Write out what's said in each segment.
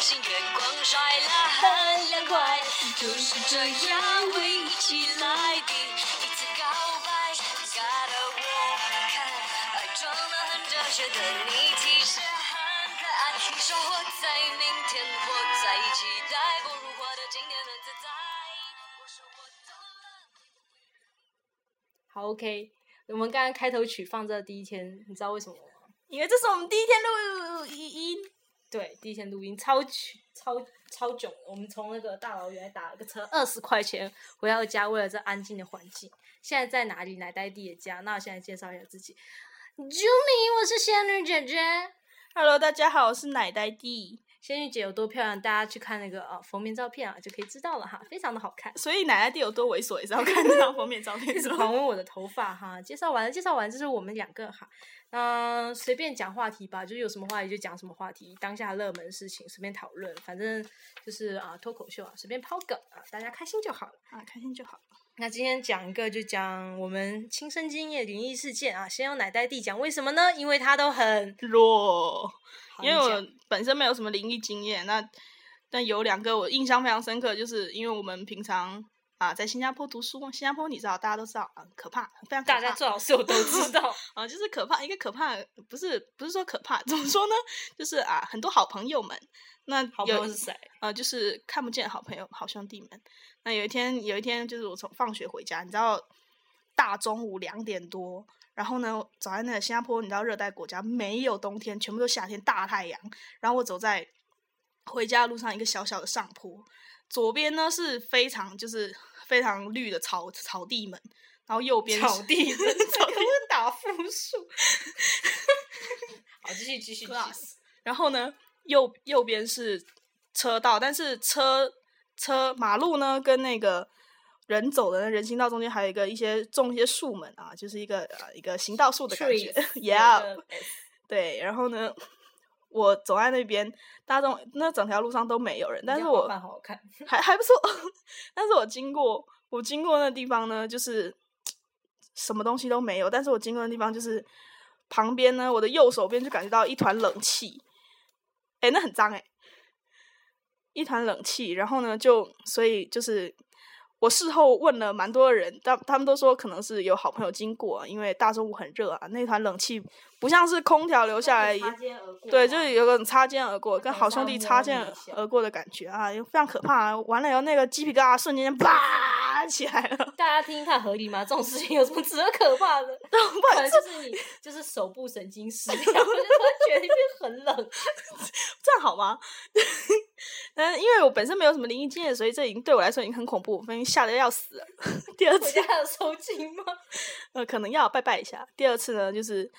星月光晒了很凉快，就是这样围一起来的一次告白，搞得我看爱装得很哲学的你其实很可爱。你说活在明天，活在期待，不如活得今天很自在。我说我懂了。好，OK。我们刚刚开头曲放这第一天，你知道为什么吗？因为这是我们第一天录音，对，第一天录音超超超囧，我们从那个大老远打了个车二十块钱回到家，为了这安静的环境。现在在哪里？奶呆弟的家。那我现在介绍一下自己，啾咪，我是仙女姐姐。Hello，大家好，我是奶呆弟。仙女姐有多漂亮，大家去看那个呃封面照片啊，就可以知道了哈，非常的好看。所以奶奶弟有多猥琐，也是要看这张封面照片 一直？狂吻我的头发哈。介绍完了，介绍完，这是我们两个哈。嗯、随便讲话题吧，就是有什么话题就讲什么话题，当下热门事情随便讨论，反正就是啊脱口秀啊，随便抛梗啊，大家开心就好了。啊，开心就好。那今天讲一个就讲我们亲身经验灵异事件啊，先用奶袋弟讲，为什么呢？因为他都很弱，因为我本身没有什么灵异经验，那但有两个我印象非常深刻，就是因为我们平常啊在新加坡读书，新加坡你知道大家都知道啊，可怕，非常可怕。大家最好是我都知道，啊，就是可怕，一个可怕，不是不是说可怕，怎么说呢？就是啊，很多好朋友们，那好朋有友是谁？呃，就是看不见好朋友、好兄弟们。那有一天，有一天就是我从放学回家，你知道，大中午两点多，然后呢，走在那个新加坡，你知道热带国家没有冬天，全部都夏天，大太阳。然后我走在回家的路上，一个小小的上坡，左边呢是非常就是非常绿的草草地们，然后右边草地，草地 打复数。好，继续继续继续。class，然后呢，右右边是车道，但是车车马路呢跟那个人走的那人行道中间还有一个一些种一些树们啊，就是一个啊一个行道树的感觉，yeah，对，然后呢。我走在那边，大众那整条路上都没有人，但是我好好看。还还不错。但是我经过我经过那地方呢，就是什么东西都没有。但是我经过的地方就是旁边呢，我的右手边就感觉到一团冷气，哎，那很脏哎，一团冷气。然后呢，就所以就是我事后问了蛮多的人，他他们都说可能是有好朋友经过，因为大中午很热啊，那团冷气不像是空调留下来对，就是有种擦肩而过，跟好兄弟擦肩而过的感觉啊，非常可怕、啊。完了以后，那个鸡皮疙瘩瞬间啪起来了。大家听听看合理吗？这种事情有什么值得可怕的？可能就是你就是手部神经失调，就突然觉得一边很冷。这样好吗？但因为我本身没有什么灵异经验，所以这已经对我来说已经很恐怖，我已经吓得要死了。第二次收金吗？呃，可能要拜拜一下。第二次呢，就是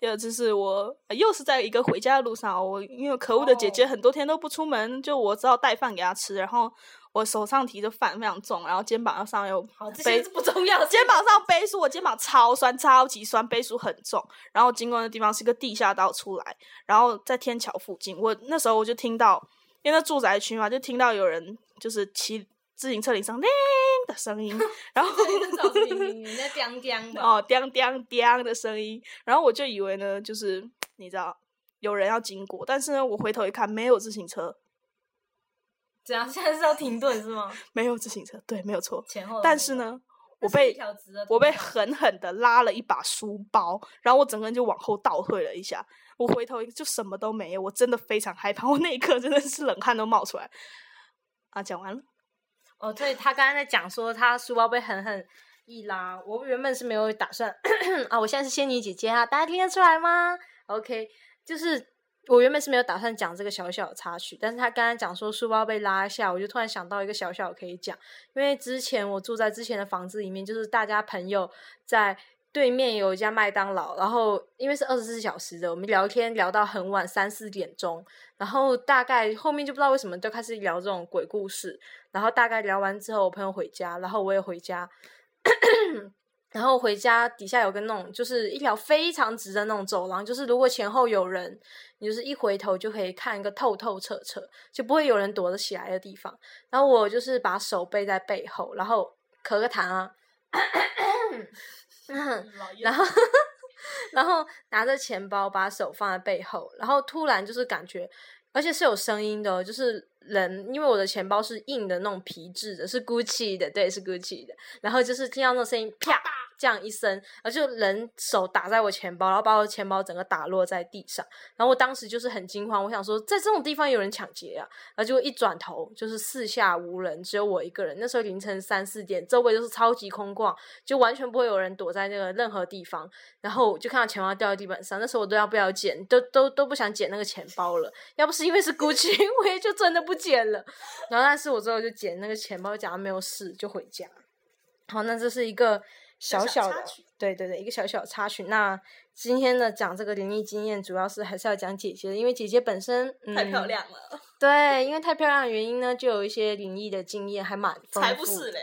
第二次是我、呃又是在一个回家的路上，我因为可恶的姐姐哦很多天都不出门，就我只好带饭给她吃，然后我手上提着饭非常重，然后肩膀上又背不重要。肩膀上背书，我肩膀超酸，超级酸，背书很重。然后经过的地方是个地下道出来，然后在天桥附近，我那时候我就听到，因为那住宅区嘛，就听到有人就是骑自行车铃声叮的声音，然后这找是你你在叮叮的。哦叮叮叮的声音，然后我就以为呢，就是你知道有人要经过，但是呢，我回头一看，没有自行车，怎样？现在是要停顿是吗？没有自行车，对，没有错。前后。但是，呢，我被我被狠狠的拉了一把书包，然后我整个人就往后倒退了一下。我回头就什么都没有，我真的非常害怕，我那一刻真的是冷汗都冒出来。啊，讲完了，哦，对他刚刚在讲说他书包被狠狠一拉，我原本是没有打算 啊，我现在是仙女姐姐啊，大家听得出来吗？OK，就是我原本是没有打算讲这个小小的插曲，但是他刚刚讲说书包被拉下，我就突然想到一个小小的可以讲，因为之前我住在之前的房子里面，就是大家朋友在。对面有一家麦当劳，然后因为是二十四小时的，我们聊天聊到很晚三四点钟，然后大概后面就不知道为什么就开始聊这种鬼故事，然后大概聊完之后，我朋友回家，然后我也回家，然后回家底下有个那种就是一条非常直的那种走廊，就是如果前后有人，你就是一回头就可以看一个透透彻彻，就不会有人躲得起来的地方。然后我就是把手背在背后，然后咳个痰啊，然后然后拿着钱包把手放在背后，然后突然就是感觉而且是有声音的哦，就是人，因为我的钱包是硬的那种皮质的，是 Gucci 的，对，是 Gucci 的。然后就是听到那声音，啪这样一声，然后就人手打在我钱包，然后把我钱包整个打落在地上。然后我当时就是很惊慌，我想说在这种地方有人抢劫啊，然后就一转头就是四下无人，只有我一个人。那时候凌晨三四点，周围都是超级空旷，就完全不会有人躲在那个任何地方。然后就看到钱包掉在地板上，那时候我都要不要捡，都都都不想捡那个钱包了。要不是因为是 Gucci，我也就真的不捡了。然后但是我之后就捡那个钱包，假装没有事就回家。好，那这是一个小小的对对对，一个小小的插曲。那今天的讲这个灵异经验，主要是还是要讲姐姐的，因为姐姐本身、嗯、太漂。亮了，对，因为太漂亮的原因呢，就有一些灵异的经验，还蛮丰富。才不是嘞！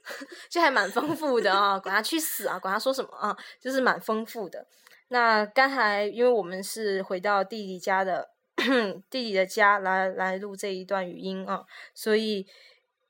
就还蛮丰富的啊，管他去死啊，管他说什么啊，就是蛮丰富的。那刚才因为我们是回到弟弟家的 弟弟的家来来录这一段语音啊，所以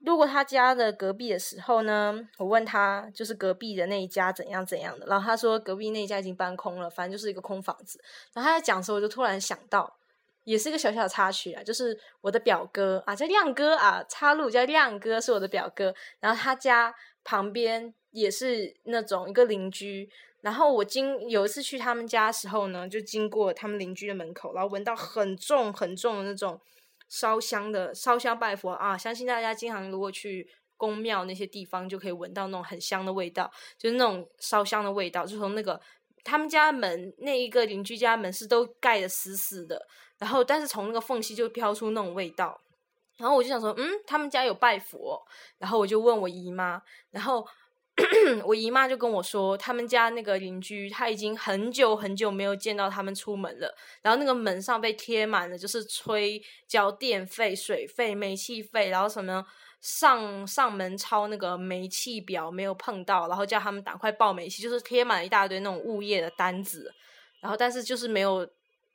路过他家的隔壁的时候呢，我问他就是隔壁的那一家怎样怎样的，然后他说隔壁那一家已经搬空了，反正就是一个空房子。然后他在讲的时候，我就突然想到。也是一个小小的插曲啊，就是我的表哥啊，叫亮哥啊，插入叫亮哥，是我的表哥。然后他家旁边也是那种一个邻居。然后我经有一次去他们家的时候呢，就经过他们邻居的门口，然后闻到很重很重的那种烧香的烧香拜佛啊。相信大家经常如果去宫庙那些地方，就可以闻到那种很香的味道，就是那种烧香的味道，就从那个他们家门那一个邻居家门是都盖的死死的。然后，但是从那个缝隙就飘出那种味道，然后我就想说，嗯，他们家有拜佛，然后我就问我姨妈，然后 我姨妈就跟我说，他们家那个邻居他已经很久很久没有见到他们出门了，然后那个门上被贴满了就是催交电费、水费、煤气费，然后什么上上门抄那个煤气表没有碰到，然后叫他们赶快报煤气，就是贴满了一大堆那种物业的单子，然后但是就是没有。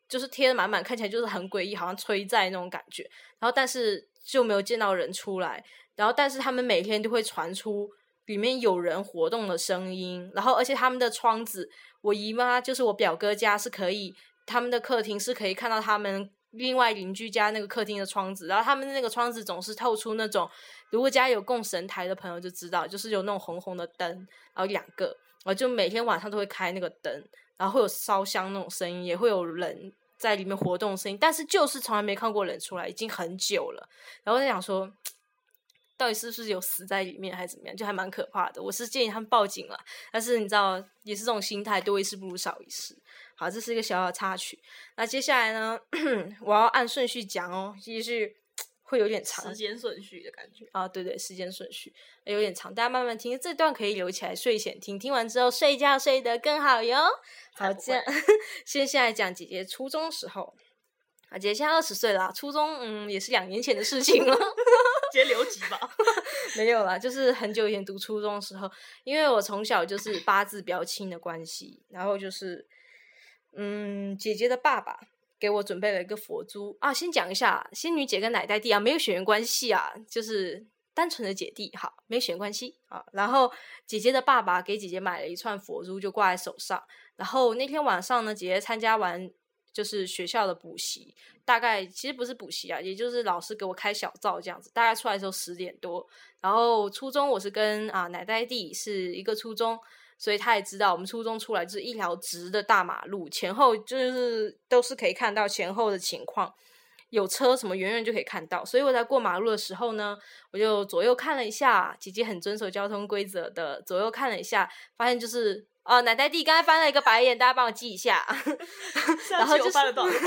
就是贴的满满，看起来就是很诡异，好像催债那种感觉。然后，但是就没有见到人出来。然后，但是他们每天都会传出里面有人活动的声音。然后，而且他们的窗子，我姨妈就是我表哥家是可以，他们的客厅是可以看到他们另外邻居家那个客厅的窗子。然后，他们那个窗子总是透出那种，如果家有供神台的朋友就知道，就是有那种红红的灯，然后两个，然后就每天晚上都会开那个灯，然后会有烧香那种声音，也会有人。在里面活动声音，但是就是从来没看过人出来，已经很久了。然后在想说，到底是不是有死在里面，还是怎么样？就还蛮可怕的。我是建议他们报警了，但是你知道，也是这种心态，多一事不如少一事。好，这是一个小小的插曲。那接下来呢，我要按顺序讲哦，继续会有点长，时间顺序的感觉啊，对对，时间顺序有点长，大家慢慢听。这段可以留起来睡前听，听完之后睡觉睡得更好哟。好，这样先现在讲姐姐初中时候啊，姐姐现在二十岁了，初中嗯也是两年前的事情了，直 接留级吧。没有啦，就是很久以前读初中的时候，因为我从小就是八字比较轻的关系，然后就是嗯姐姐的爸爸给我准备了一个佛珠啊，先讲一下仙女姐跟奶奶弟啊，没有血缘关系啊，就是。单纯的姐弟，好，没血缘关系啊。然后姐姐的爸爸给姐姐买了一串佛珠，就挂在手上。然后那天晚上呢，姐姐参加完就是学校的补习，大概其实不是补习啊，也就是老师给我开小灶这样子。大概出来的时候十点多。然后初中我是跟啊奶奶弟是一个初中，所以他也知道我们初中出来就是一条直的大马路，前后就是都是可以看到前后的情况。有车什么远远就可以看到，所以我在过马路的时候呢，我就左右看了一下，姐姐很遵守交通规则的，左右看了一下，发现就是啊，奶奶弟刚才翻了一个白眼，大家帮我记一下。然后就是？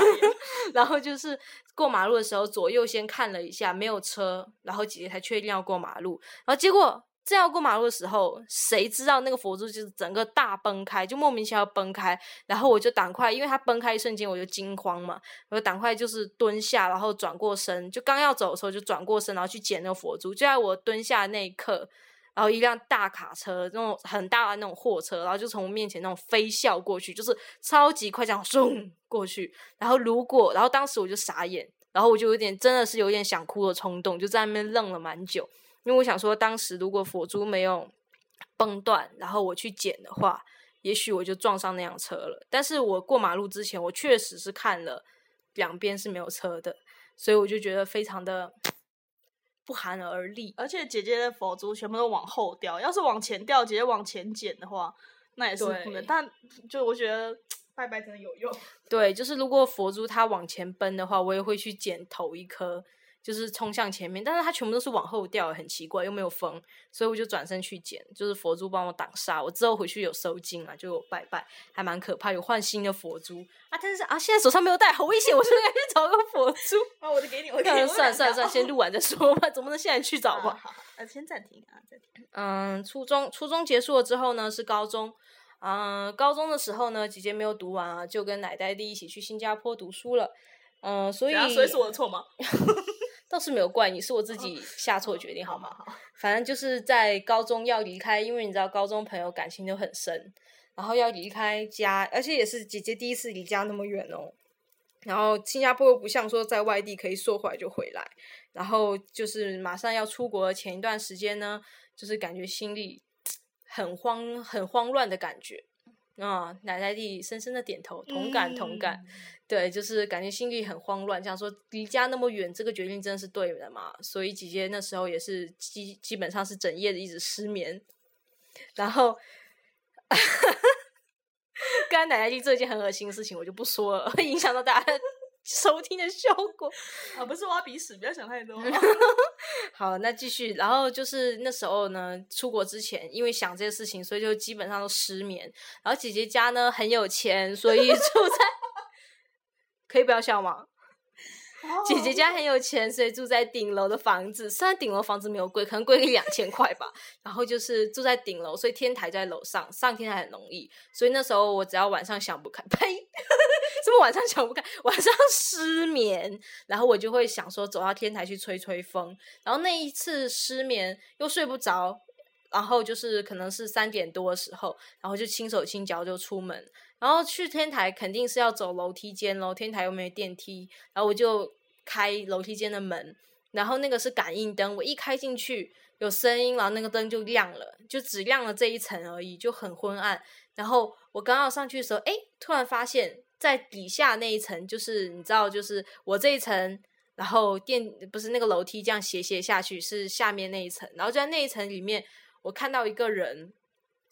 然后就是过马路的时候，左右先看了一下，没有车，然后姐姐才确定要过马路，然后结果。正要过马路的时候，谁知道那个佛珠就是整个大崩开，就莫名其妙崩开。然后我就赶快，因为它崩开一瞬间，我就惊慌嘛，我就赶快就是蹲下，然后转过身，就刚要走的时候就转过身，然后去捡那个佛珠。就在我蹲下那一刻，然后一辆大卡车，那种很大的那种货车，然后就从我面前那种飞啸过去，就是超级快，这样嗖过去。然后如果，然后当时我就傻眼，然后我就有点真的是有点想哭的冲动，就在那边愣了蛮久。因为我想说，当时如果佛珠没有崩断，然后我去捡的话，也许我就撞上那辆车了。但是我过马路之前，我确实是看了两边是没有车的，所以我就觉得非常的不寒而栗。而且姐姐的佛珠全部都往后掉，要是往前掉，姐姐往前捡的话，那也是不能。但就我觉得 拜拜真的有用。对，就是如果佛珠它往前奔的话，我也会去捡头一颗，就是冲向前面。但是它全部都是往后掉，很奇怪，又没有风，所以我就转身去捡，就是佛珠帮我挡煞。我之后回去有收金啊，就有拜拜，还蛮可怕，有换新的佛珠啊。但是啊，现在手上没有带，好危险，我是不是该去找个佛珠？啊，我就给你，我给你。算了算了算了，先录完再说吧，总不能现在去找啊吧。好，好呃，先暂停啊，暂停。嗯，初中初中结束了之后呢，是高中。嗯，高中的时候呢，姐姐没有读完啊，就跟奶奶弟一起去新加坡读书了。嗯，所以等下所以是我的错吗？倒是没有怪你，是我自己下错决定，好吗？反正就是在高中要离开，因为你知道高中朋友感情都很深，然后要离开家，而且也是姐姐第一次离家那么远哦。然后新加坡又不像说在外地可以说回来就回来，然后就是马上要出国的前一段时间呢，就是感觉心里 很慌、很慌乱的感觉。啊、奶奶弟深深的点头，同感同感。嗯对，就是感觉心里很慌乱，想说离家那么远，这个决定真的是对的嘛？所以姐姐那时候也是基基本上是整夜的一直失眠，然后 刚才奶奶弟做一件很恶心的事情，我就不说了，会 影响到大家收听的效果。啊，不是挖鼻屎，不要想太多。好，那继续，然后就是那时候呢，出国之前，因为想这些事情，所以就基本上都失眠。然后姐姐家呢很有钱，所以住在，可以不要笑吗？姐姐家很有钱，所以住在顶楼的房子。虽然顶楼房子没有贵，可能贵个两千块吧。然后就是住在顶楼，所以天台在楼上，上天台很容易。所以那时候我只要晚上想不开，呸，什么晚上想不开，晚上失眠，然后我就会想说走到天台去吹吹风。然后那一次失眠又睡不着，然后就是可能是三点多的时候，然后就轻手轻脚就出门，然后去天台肯定是要走楼梯间喽，天台又没有电梯，然后我就开楼梯间的门，然后那个是感应灯，我一开进去有声音，然后那个灯就亮了，就只亮了这一层而已，就很昏暗。然后我刚要上去的时候，哎，突然发现，在底下那一层，就是你知道，就是我这一层，然后电不是那个楼梯这样斜斜下去，是下面那一层，然后就在那一层里面，我看到一个人，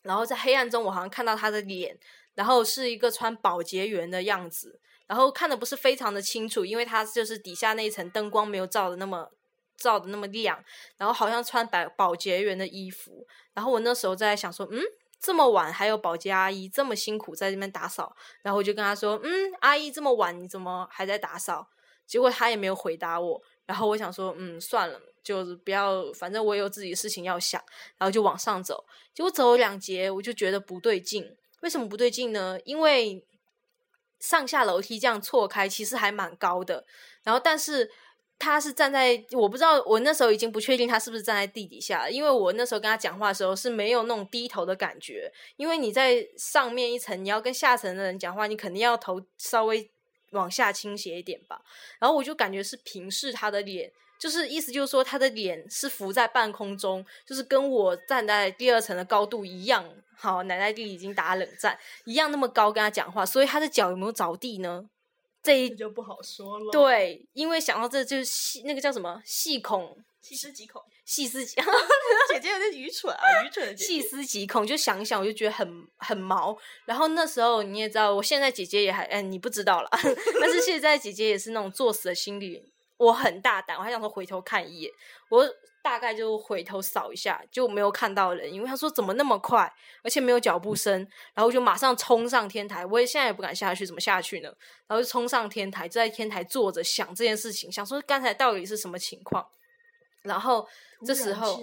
然后在黑暗中，我好像看到他的脸，然后是一个穿保洁员的样子，然后看的不是非常的清楚，因为他就是底下那一层灯光没有照的那么照的那么亮，然后好像穿保保洁员的衣服，然后我那时候在想说，嗯。这么晚还有保洁阿姨这么辛苦在这边打扫，然后我就跟她说：“嗯，阿姨这么晚你怎么还在打扫？”结果她也没有回答我。然后我想说：“嗯，算了，就是不要，反正我也有自己的事情要想。”然后就往上走。结果走了两节，我就觉得不对劲。为什么不对劲呢？因为上下楼梯这样错开，其实还蛮高的。然后，但是他是站在，我不知道，我那时候已经不确定他是不是站在地底下，因为我那时候跟他讲话的时候是没有那种低头的感觉。因为你在上面一层，你要跟下层的人讲话，你肯定要头稍微往下倾斜一点吧。然后我就感觉是平视他的脸，就是意思就是说他的脸是浮在半空中，就是跟我站在第二层的高度一样。好，奶奶弟已经打冷战，一样那么高跟他讲话，所以他的脚有没有着地呢？这一这就不好说了。，对，因为想到这就是细那个叫什么细孔细思极恐。细思极 姐姐有点愚蠢啊，愚蠢的姐细。思极恐，就想一想我就觉得很很毛。然后那时候你也知道，我现在姐姐也还哎你不知道了，但是现在姐姐也是那种作死的心理。我很大胆，我还想说回头看一眼，我大概就回头扫一下，就没有看到人，因为他说怎么那么快，而且没有脚步声，然后我就马上冲上天台，我也现在也不敢下去，怎么下去呢？然后就冲上天台，就在天台坐着想这件事情，想说刚才到底是什么情况。然后这时候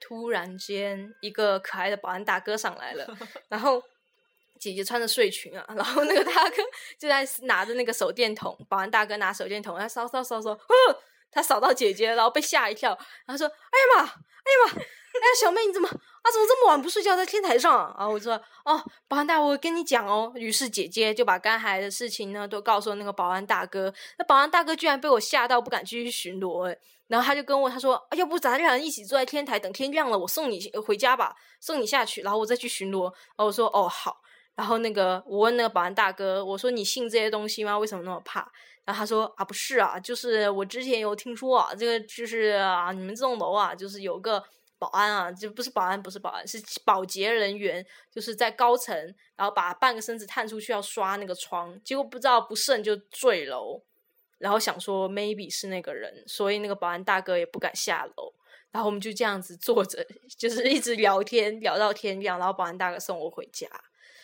突然间，一个可爱的保安大哥上来了，然后姐姐穿着睡裙啊，然后那个大哥就在拿着那个手电筒，保安大哥拿手电筒他扫扫扫扫，他扫到姐姐，然后被吓一跳，然后说：“哎呀妈，哎呀妈，哎呀小妹你怎么啊？怎么这么晚不睡觉，在天台上、啊？”然后我说：“哦，保安大，我跟你讲哦。”于是姐姐就把刚才的事情呢都告诉了那个保安大哥，那保安大哥居然被我吓到，不敢继续巡逻，哎。然后他就跟我他说，要不咱俩一起坐在天台，等天亮了，我送你回家吧，送你下去，然后我再去巡逻。然后我说哦好。然后那个我问那个保安大哥，我说你信这些东西吗？为什么那么怕？然后他说啊，不是啊，就是我之前有听说啊，这个就是啊，你们这栋楼啊，就是有个保安啊，就不是保安，不是保安，是保洁人员，就是在高层，然后把半个身子探出去要刷那个窗，结果不知道不慎就坠楼，然后想说 maybe 是那个人，所以那个保安大哥也不敢下楼，然后我们就这样子坐着，就是一直聊天聊到天亮，然后保安大哥送我回家。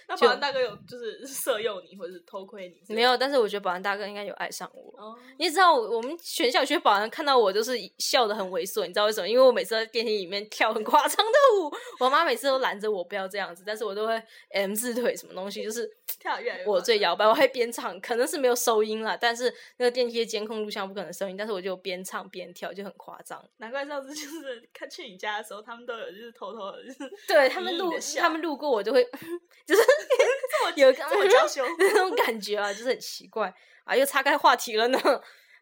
那保安大哥有就是色诱你，或者是偷窥你？没有，但是我觉得保安大哥应该有爱上我。哦，你也知道，我们全校学保安看到我就是笑的很猥琐，你知道为什么？因为我每次在电梯里面跳很夸张的舞，我妈每次都拦着我不要这样子，但是我都会 M 字腿什么东西，就是跳得越来越我最摇摆，我还边唱，可能是没有收音啦，但是那个电梯的监控录像不可能收音，但是我就边唱边跳，就很夸张。难怪上次就是看去你家的时候，他们都有就是偷偷的，就是对他们路他们路过我就会 就是 有个这么娇羞 那种感觉啊，就是很奇怪啊，又岔开话题了呢。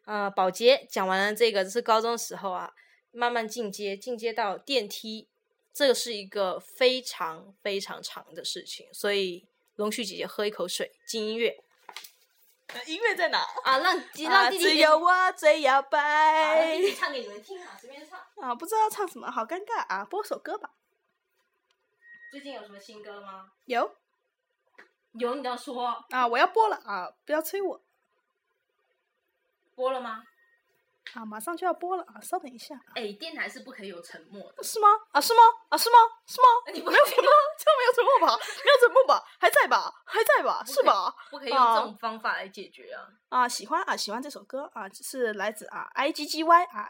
呃，保洁讲完了这个，这是高中的时候啊，慢慢进阶，进阶到电梯，这个是一个非常非常长的事情，所以龙旭姐姐喝一口水，进音乐 呃音乐在哪？啊，让啊让弟弟只有我最摇啊让摆弟弟唱给你们听啊，随便唱。啊！不知道唱什么，好尴尬啊！播首歌吧。最近有什么新歌吗？有有，你要说啊，我要播了啊！不要催我播了吗？啊，马上就要播了啊！稍等一下，哎，电台是不可以有沉默的。是吗？啊，是吗？啊，是吗？是吗？你不没有沉默，这样没有沉默吧？没有沉默吧？还在吧？还在吧？是吧？不可以用这种方法来解决啊！啊，喜欢啊，喜欢这首歌啊，是来自啊 I G G Y 啊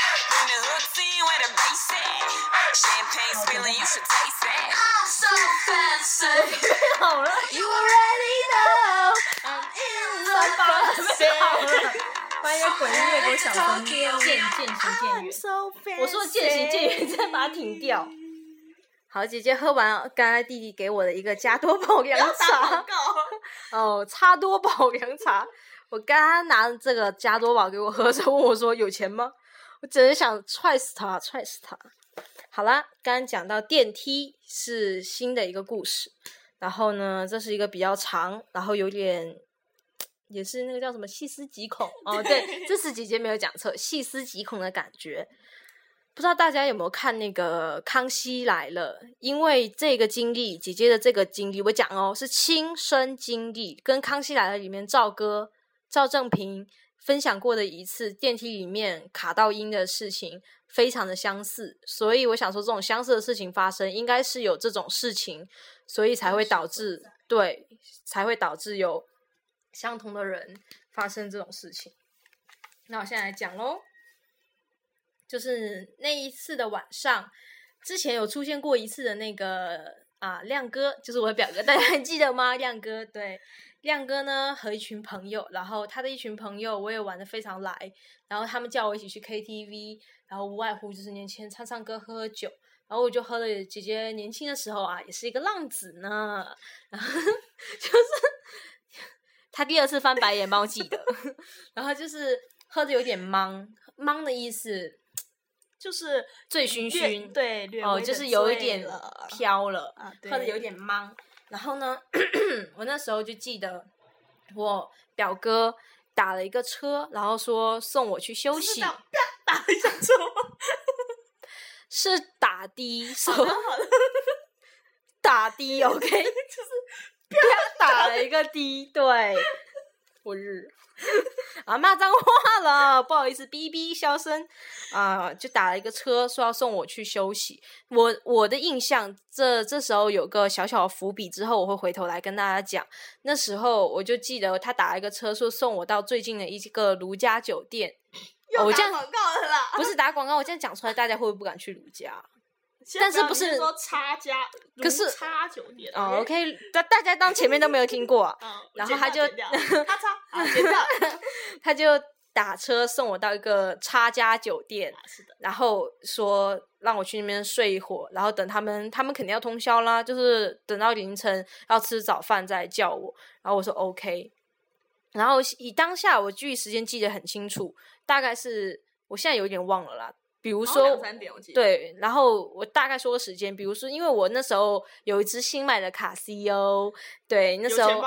The in where the bass at. Champagne spilling, you should taste that. I'm so fancy. 好了，You already know I'm in love. 好了，欢迎滚音乐给我小声渐渐行渐远。So 我说渐行渐远，再把它停掉。好，姐姐喝完刚才弟弟给我的一个加多宝凉茶，哦，差多宝凉茶。我刚刚拿这个加多宝给我喝的时候，问我说有钱吗？我只是想踹死他，踹死他。好啦，刚刚讲到电梯是新的一个故事，然后呢，这是一个比较长，然后有点也是那个叫什么细思极恐哦，对，这次姐姐没有讲错，细思极恐的感觉。不知道大家有没有看那个《康熙来了》？因为这个经历，姐姐的这个经历，我讲哦，是亲身经历，跟《康熙来了》里面赵哥赵正平分享过的一次电梯里面卡到音的事情，非常的相似。所以我想说，这种相似的事情发生，应该是有这种事情，所以才会导致对，才会导致有相同的人发生这种事情。那我现在来讲喽。就是那一次的晚上，之前有出现过一次的那个啊亮哥，就是我的表哥，大家还记得吗？亮哥，对，亮哥呢和一群朋友，然后他的一群朋友我也玩的非常来，然后他们叫我一起去 KTV，然后无外乎就是年轻人唱唱歌、喝喝酒，然后我就喝了姐姐年轻的时候啊，也是一个浪子呢，然后就是 他第二次翻白眼帮我记得，然后就是喝的有点懵，懵的意思。就是醉醺醺，对，略哦，就是有一点飘了，啊喝的有点懵。然后呢，我那时候就记得我表哥打了一个车，然后说送我去休息，打打一下车？是打的，打的，OK，就是啪打了一个的，对，我日 啊骂脏话了，不好意思，哔哔消声啊、就打了一个车，说要送我去休息。我我的印象，这这时候有个小小的伏笔，之后我会回头来跟大家讲。那时候我就记得他打了一个车，说送我到最近的一个如家酒店。哦我这样又打广告了啦。不是打广告，我这样讲出来，大家会不会不敢去如家？但是不是说差家，可是如差酒店哦，OK，大大家当前面都没有听过啊，嗯，然后他就剪掉剪掉咔嚓，好剪掉，他就打车送我到一个差家酒店，啊是的，然后说让我去那边睡一会儿，然后等他们，他们肯定要通宵啦，就是等到凌晨要吃早饭再叫我。然后我说 OK，然后以当下我具体时间记得很清楚，大概是我现在有点忘了啦。比如说好像两三点我记得，对，然后我大概说个时间，比如说，因为我那时候有一只新买的卡西欧，对，那时候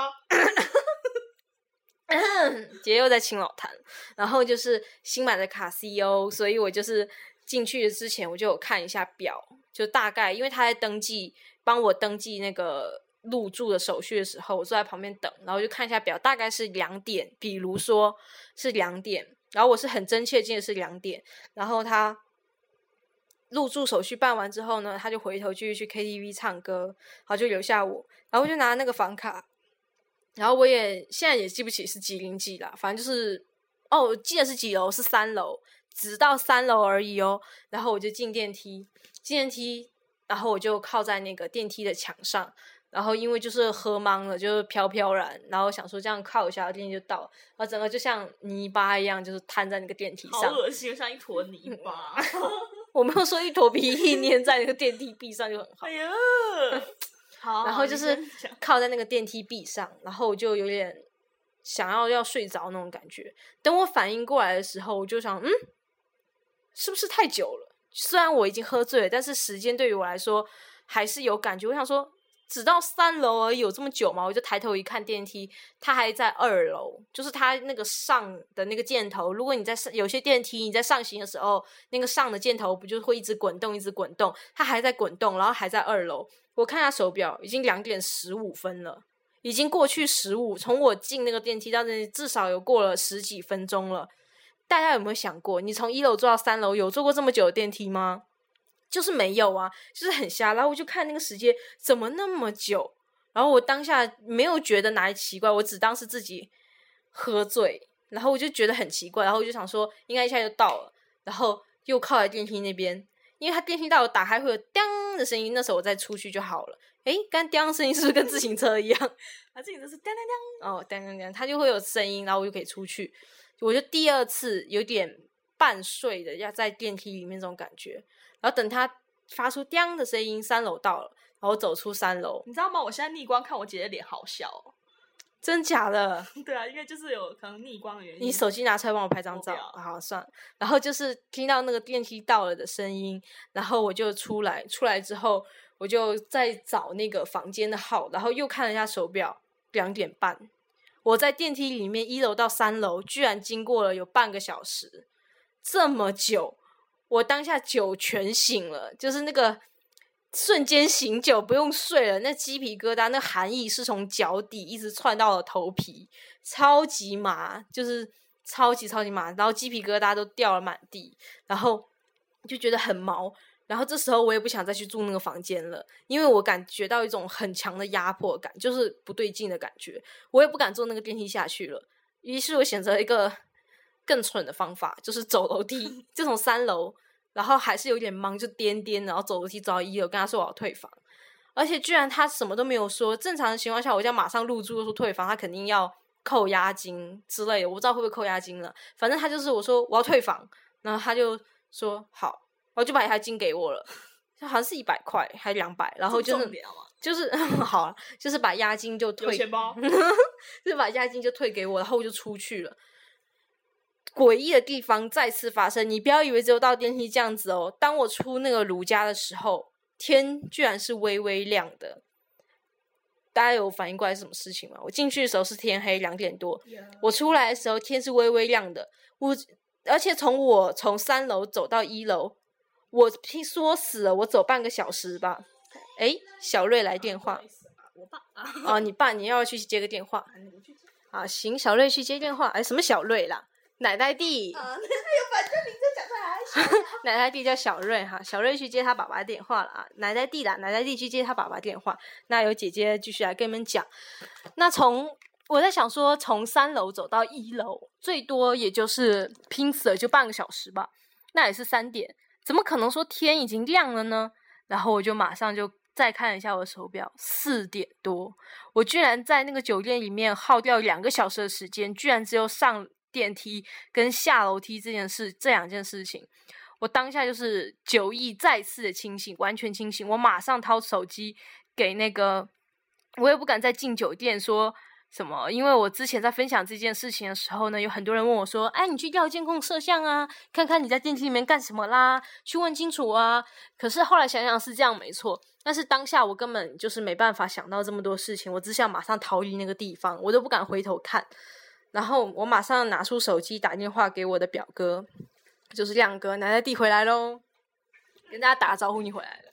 姐又在青老坛，然后就是新买的卡西欧，所以我就是进去之前我就有看一下表，就大概因为他在登记帮我登记那个入住的手续的时候，我坐在旁边等，然后就看一下表，大概是两点，比如说是两点，然后我是很真切记得是两点，然后他。入住手续办完之后呢，他就回头继续去 KTV 唱歌，然后就留下我，然后我就拿那个房卡，然后我也现在也记不起是几零几了，反正就是哦，我记得是几楼，是三楼，只到三楼而已哦。然后我就进电梯，进电梯，然后我就靠在那个电梯的墙上，然后因为就是喝懵了，就是飘飘然，然后想说这样靠一下电梯就到了，然后整个就像泥巴一样，就是瘫在那个电梯好上。恶心，像一坨泥巴。我没有说一坨鼻涕粘在那个电梯壁上就很好哎。呀，好，然后就是靠在那个电梯壁上，然后我就有点想要要睡着那种感觉。等我反应过来的时候，我就想，嗯，是不是太久了？虽然我已经喝醉了，但是时间对于我来说还是有感觉。我想说，只到三楼而已，有这么久吗？我就抬头一看电梯，它还在二楼，就是它那个上的那个箭头。如果你在上有些电梯你在上行的时候，那个上的箭头不就会一直滚动，一直滚动？它还在滚动，然后还在二楼。我看下手表，已经两点十五分了，已经过去十五，从我进那个电梯到那，至少有过了十几分钟了。大家有没有想过，你从一楼坐到三楼，有坐过这么久的电梯吗？就是没有啊，就是很瞎。然后我就看那个时间，怎么那么久？然后我当下没有觉得哪里奇怪，我只当是自己喝醉，然后我就觉得很奇怪，然后我就想说，应该一下就到了，然后又靠在电梯那边，因为它电梯到了打开会有“当”的声音，那时候我再出去就好了。诶，刚“当”声音是不是跟自行车一样？啊，这个就是当当当，哦，当当当，它就会有声音，然后我就可以出去。我就第二次有点半睡的，要在电梯里面这种感觉。然后等它发出“叮”的声音，三楼到了，然后走出三楼，你知道吗？我现在逆光看我姐姐脸好笑哦。真假的？对啊，因为就是有可能逆光的原因。你手机拿出来帮我拍张照好算了。然后就是听到那个电梯到了的声音，然后我就出来，出来之后我就在找那个房间的号，然后又看了一下手表，两点半。我在电梯里面一楼到三楼，居然经过了有半个小时，这么久，我当下酒全醒了，就是那个瞬间醒酒，不用睡了，那鸡皮疙瘩，那寒意是从脚底一直窜到了头皮，超级麻，就是超级超级麻，然后鸡皮疙瘩都掉了满地，然后就觉得很毛。然后这时候我也不想再去住那个房间了，因为我感觉到一种很强的压迫感，就是不对劲的感觉。我也不敢坐那个电梯下去了，于是我选择一个更蠢的方法，就是走楼梯，就从三楼，然后还是有点忙，就颠颠，然后走楼梯走到一楼，跟他说我要退房。而且居然他什么都没有说，正常的情况下，我就要马上入住，说退房，他肯定要扣押金之类的，我不知道会不会扣押金了。反正他就是我说我要退房，然后他就说好。我就把押金给我了，好像是一百块还两百，然后就是？就是 好了，就是把押金就退，钱包，就是把押金就退给我，然后我就出去了。诡异的地方再次发生，你不要以为只有到电梯这样子哦。当我出那个儒家的时候，天居然是微微亮的。大家有反应过来是什么事情吗？我进去的时候是天黑两点多，我出来的时候天是微微亮的。我而且从我从三楼走到一楼，我听说死了，我走半个小时吧。哎，小瑞来电话，我爸啊，哦，你爸你要去接个电话。啊，行，小瑞去接电话。哎，什么小瑞啦？奶奶弟，啊，那有把这名字讲出来，奶奶弟叫小瑞哈。小瑞去接他爸爸电话了啊，奶奶弟啦，奶奶弟去接他爸爸电话。那有姐姐继续来跟你们讲。那从我在想说，从三楼走到一楼，最多也就是拼死了就半个小时吧。那也是三点，怎么可能说天已经亮了呢？然后我就马上就再看了一下我的手表，四点多，我居然在那个酒店里面耗掉两个小时的时间，居然只有上电梯跟下楼梯这件事这两件事情。我当下就是酒意再次的清醒，完全清醒。我马上掏手机给那个，我也不敢再进酒店说什么，因为我之前在分享这件事情的时候呢，有很多人问我说：“哎，你去调监控摄像啊，看看你在电梯里面干什么啦，去问清楚啊。”可是后来想想是这样没错，但是当下我根本就是没办法想到这么多事情，我只想马上逃离那个地方，我都不敢回头看。然后我马上拿出手机打电话给我的表哥。就是亮哥，奶奶弟回来喽，跟大家打个招呼，你回来了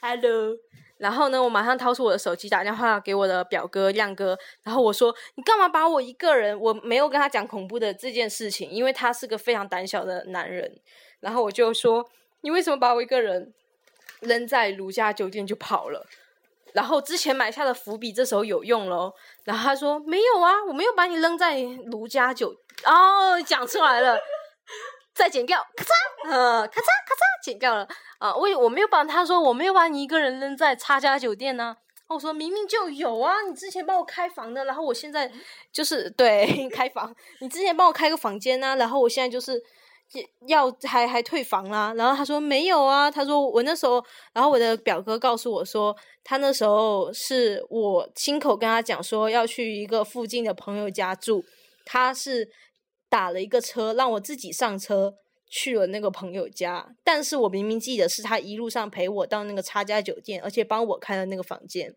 ，Hello。然后呢，我马上掏出我的手机打电话给我的表哥亮哥，然后我说：“你干嘛把我一个人？我没有跟他讲恐怖的这件事情，因为他是个非常胆小的男人。”然后我就说：“你为什么把我一个人扔在卢家酒店就跑了？”然后之前埋下的伏笔这时候有用喽。然后他说：“没有啊，我没有把你扔在卢家酒。”哦，讲出来了。再剪掉，咔嚓，呃，咔嚓咔嚓，剪掉了啊！我我没有把他说我没有把你一个人扔在差家酒店呢。我说明明就有啊，你之前帮我开房的，然后我现在就是对 开房，你之前帮我开个房间呢，然后我现在就是要还还退房啦。然后他说没有啊，他说我那时候，然后我的表哥告诉我说，他那时候是我亲口跟他讲说要去一个附近的朋友家住，他是。打了一个车，让我自己上车去了那个朋友家。但是我明明记得是他一路上陪我到那个差家酒店，而且帮我开了那个房间。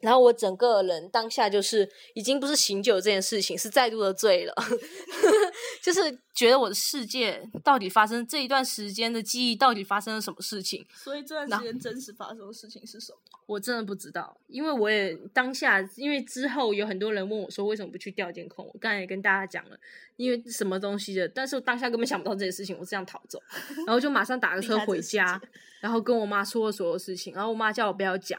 然后我整个人当下就是已经不是醒酒这件事情，是再度的醉了，就是觉得我的世界到底发生这一段时间的记忆到底发生了什么事情。所以这段时间真实发生的事情是什么？我真的不知道，因为我也当下，因为之后有很多人问我说为什么不去调监控，我刚才也跟大家讲了，因为什么东西的，但是我当下根本想不到这件事情，我是这样逃走，然后就马上打个 车回家，然后跟我妈说了所有事情，然后我妈叫我不要讲。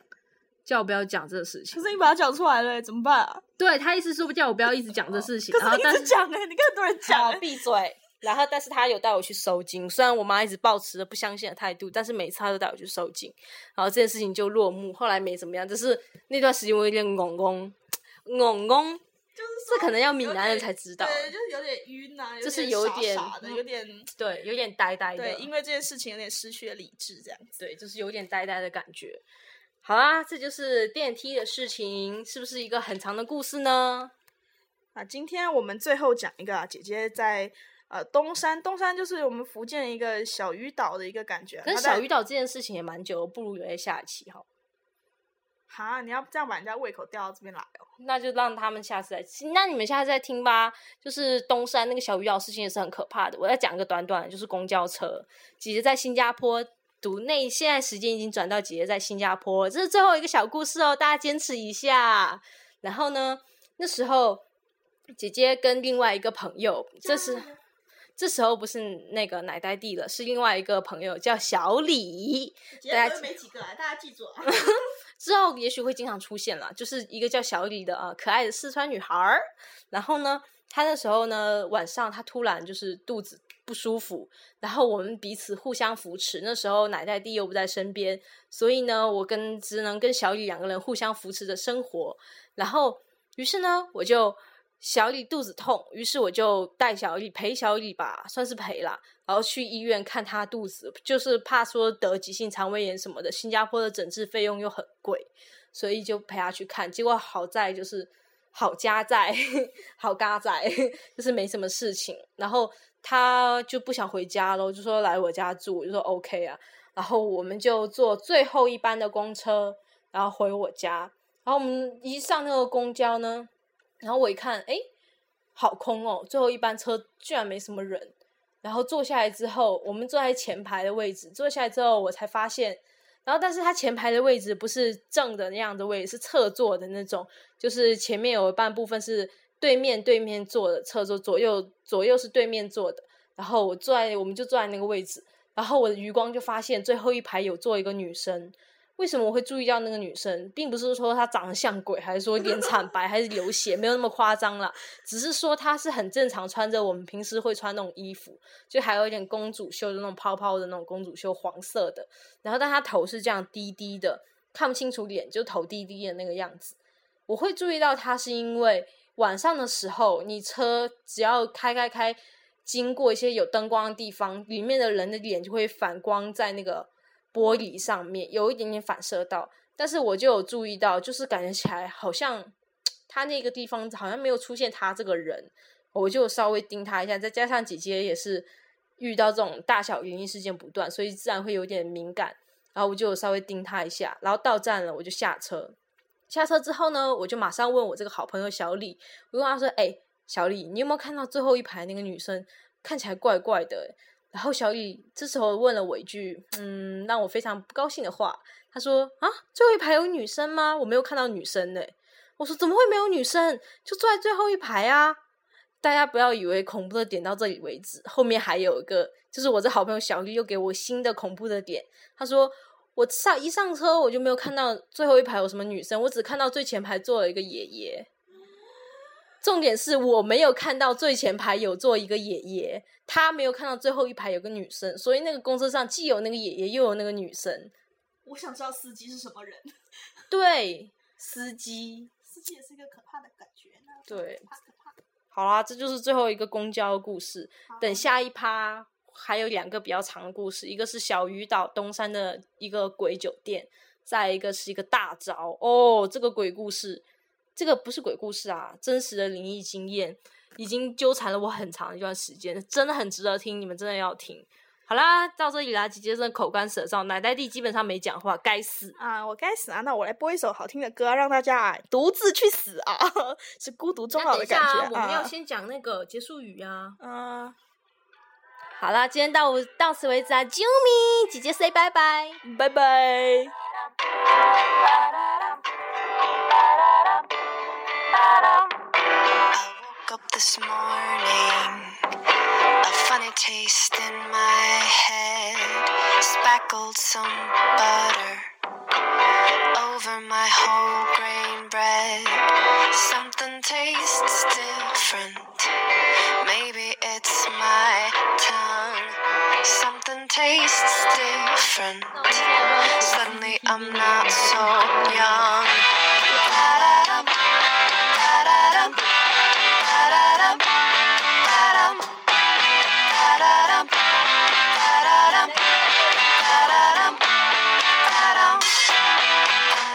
叫我不要讲这个事情，可是你把它讲出来了，怎么办啊？对他意思说不叫我不要一直讲这事情，可是你一直讲哎，你跟很多人讲，闭嘴。然后，但是他有带我去收金，虽然我妈一直保持着不相信的态度，但是每次他都带我去收金，然后这件事情就落幕。后来没怎么样，只是那段时间我有点懵懵懵懵，就是这可能要闽南人才知道，对，就是有点晕呐，就是有点的，有点对，有点呆呆的，对，因为这件事情有点失去了理智，这样子，对，就是有点呆呆的感觉。好啦，这就是电梯的事情，是不是一个很长的故事呢？啊，今天我们最后讲一个啊姐姐在呃东山，东山就是我们福建一个小渔岛的一个感觉。可是小渔岛这件事情也蛮久，不如留在下一期哈。哈，你要这样把人家胃口吊到这边来哦？那就让他们下次再，那你们下次再听吧。就是东山那个小渔岛事情也是很可怕的。我再讲一个短短的，就是公交车，姐姐在新加坡。读那现在时间已经转到姐姐在新加坡，这是最后一个小故事哦，大家坚持一下。然后呢，那时候姐姐跟另外一个朋友，这是这时候不是那个奶呆弟了，是另外一个朋友叫小李。大家没几个，大家记住啊。之后也许会经常出现了，就是一个叫小李的啊，可爱的四川女孩儿。然后呢，她那时候呢晚上她突然就是肚子。不舒服，然后我们彼此互相扶持。那时候奶奶弟又不在身边，所以呢，我跟只能跟小李两个人互相扶持着生活。然后，于是呢，我就小李肚子痛，于是我就带小李陪小李吧，算是陪了。然后去医院看他肚子，就是怕说得急性肠胃炎什么的。新加坡的诊治费用又很贵，所以就陪他去看。结果好在就是好家在，好家在，就是没什么事情。然后。他就不想回家了，就说来我家住，我就说 OK 啊。然后我们就坐最后一班的公车，然后回我家。然后我们一上那个公交呢，然后我一看，哎，好空哦，最后一班车居然没什么人。然后坐下来之后，我们坐在前排的位置，坐下来之后我才发现，然后但是他前排的位置不是正的那样的位置，是侧坐的那种，就是前面有一半部分是。对面对面坐的车座，左右左右是对面坐的。然后我坐在，我们就坐在那个位置。然后我的余光就发现最后一排有坐一个女生。为什么我会注意到那个女生，并不是说她长得像鬼，还是说脸惨白，还是流血，没有那么夸张啦。只是说她是很正常穿着我们平时会穿那种衣服，就还有一点公主袖的那种泡泡的那种公主袖，黄色的。然后但她头是这样低低的，看不清楚脸，就头低低的那个样子。我会注意到她是因为晚上的时候，你车只要开开开，经过一些有灯光的地方，里面的人的脸就会反光在那个。玻璃上面有一点点反射到，但是我就有注意到，就是感觉起来好像他那个地方好像没有出现他这个人，我就稍微盯他一下。再加上姐姐也是遇到这种大小灵异事件不断，所以自然会有点敏感。然后我就稍微盯他一下，然后到站了我就下车。下车之后呢，我就马上问我这个好朋友小李，我问他说：“哎，小李，你有没有看到最后一排那个女生看起来怪怪的？”然后小李这时候问了我一句，嗯，让我非常不高兴的话。他说：“啊，最后一排有女生吗？我没有看到女生呢。”我说：“怎么会没有女生？就坐在最后一排啊！”大家不要以为恐怖的点到这里为止，后面还有一个，就是我这好朋友小丽又给我新的恐怖的点。他说：“我上一上车我就没有看到最后一排有什么女生，我只看到最前排坐了一个爷爷。”重点是我没有看到最前排有坐一个爷爷，他没有看到最后一排有个女生，所以那个公车上既有那个爷爷，又有那个女生。我想知道司机是什么人。对，司机。司机也是一个可怕的感觉呢。对。好啦，这就是最后一个公交故事。等下一趴还有两个比较长的故事，一个是小鱼岛东山的一个鬼酒店，再一个是一个大招哦，这个鬼故事。这个不是鬼故事啊，真实的灵异经验已经纠缠了我很长一段时间，真的很值得听，你们真的要听。好啦，到这里啦，姐姐真的口干舌燥，奶奶弟基本上没讲话，该死啊！我该死啊！那我来播一首好听的歌，让大家独自去死啊！是孤独终老的感觉。我们要先讲那个结束语啊。嗯，好啦，今天到到此为止啊，啾咪，姐姐 say 拜拜，拜拜。I woke up this morning, a funny taste in my head, speckled some butter over my whole grain bread. Something tastes different, Something tastes different. Suddenly I'm not so young.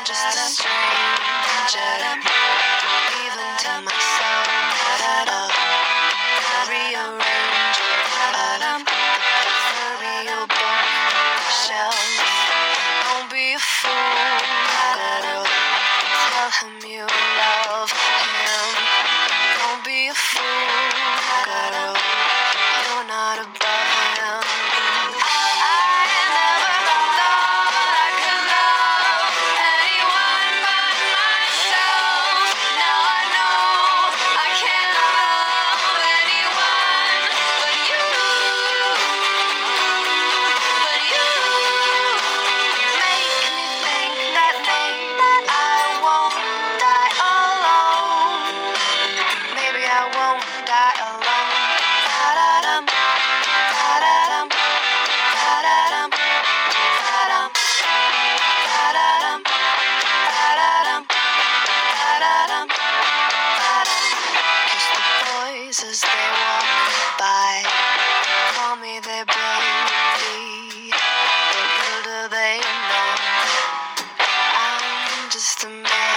Just a show. was the man.